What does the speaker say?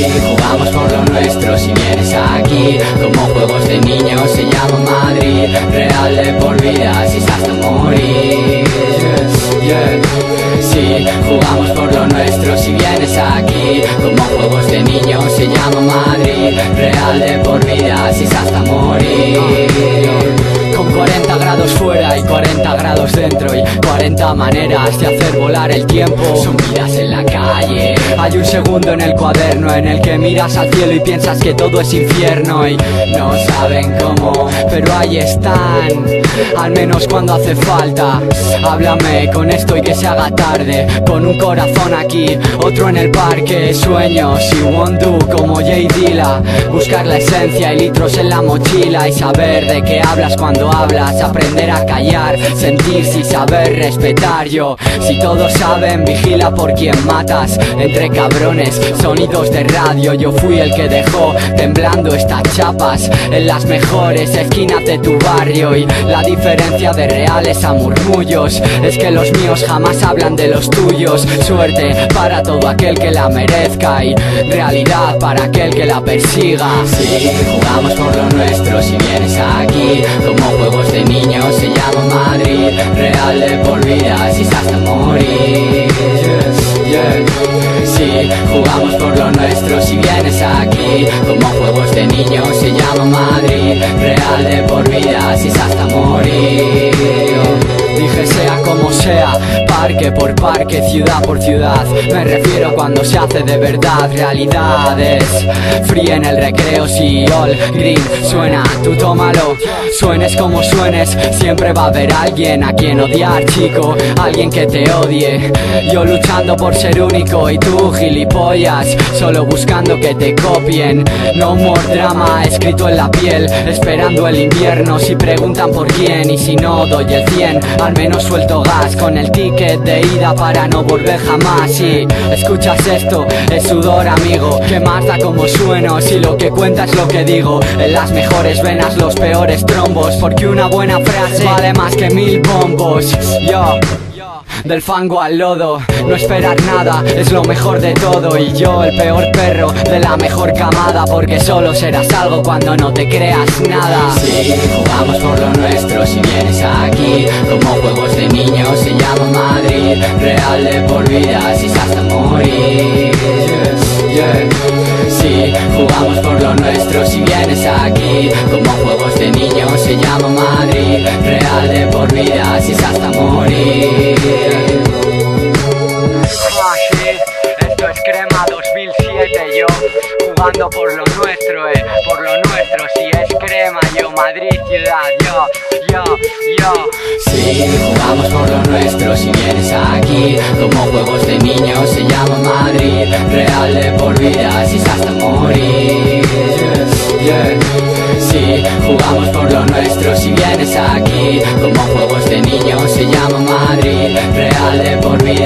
jugamos por lo nuestro si vienes aquí. Como juegos de niños se llama Madrid Real de por vida si hasta morir. Yeah, Sí, jugamos por lo nuestro si vienes aquí. Como juegos de niños se llama Madrid Real de por vida si hasta morir. Con 40 grados fuera y 40 grados dentro Y 40 maneras de hacer volar el tiempo. Son vidas en la calle Hay un segundo en el cuaderno en el que miras al cielo y piensas que todo es infierno Y no saben cómo, pero ahí están Al menos cuando hace falta. Háblame con esto y que se haga tarde Con un corazón aquí, otro en el parque Sueños y want do como Jay Dilla. Buscar la esencia y litros en la mochila Y saber de qué hablas cuando hablas Aprender a callar, sentirse y saber respetar. Yo, si todos saben, vigila por quien matas. Entre cabrones, sonidos de radio Yo fui el que dejó temblando estas chapas En las mejores esquinas de tu barrio. Y la diferencia de reales a murmullos Es que los míos jamás hablan de los tuyos. Suerte para todo aquel que la merezca Y realidad para aquel que la persiga. Sí, jugamos por lo nuestro si vienes aquí Como juegos de niños se llama Madrid. Real de por vida si es hasta morir. Sí, jugamos por lo nuestro si vienes aquí. Como juegos de niños se llama Madrid. Real de por vida si hasta morir Dije sea como sea, parque por parque, ciudad por ciudad. Me refiero cuando se hace de verdad realidades. Fría en el recreo si all green suena, tú tómalo. Suenes como suenes, siempre va a haber alguien a quien odiar chico. Alguien que te odie. Yo luchando por ser único y tú gilipollas Solo buscando que te copien. No more drama escrito en la piel Esperando el invierno. Si preguntan por quién Y si no doy el 100 al menos suelto gas Con el ticket de ida para no volver jamás. Si escuchas esto es sudor amigo Que más da como sueno. Si lo que cuenta es lo que digo En las mejores venas los peores trombos. Porque una buena frase vale más que mil bombos Yo del fango al lodo, no esperar nada es lo mejor de todo. Y yo el peor perro de la mejor camada Porque solo serás algo cuando no te creas nada. Sí, jugamos por lo nuestro si vienes aquí. Como juegos de niños se llama Madrid. Real de por vida si hasta morir jugamos por lo nuestro si vienes aquí. Como juegos de niños se llama Madrid. Real de por vida si es hasta morir. Esto es Crema 2007, yo jugando por lo nuestro, eh, por lo nuestro, si es Crema, yo Madrid ciudad, yo, yo, yo. Sí, jugamos por lo nuestro si vienes aquí. Como juegos de niños se llama Madrid. Real de por vida si es hasta morir. Yeah. Sí, jugamos por lo nuestro si vienes aquí. Como juegos de niños se llama Madrid. Real de por vida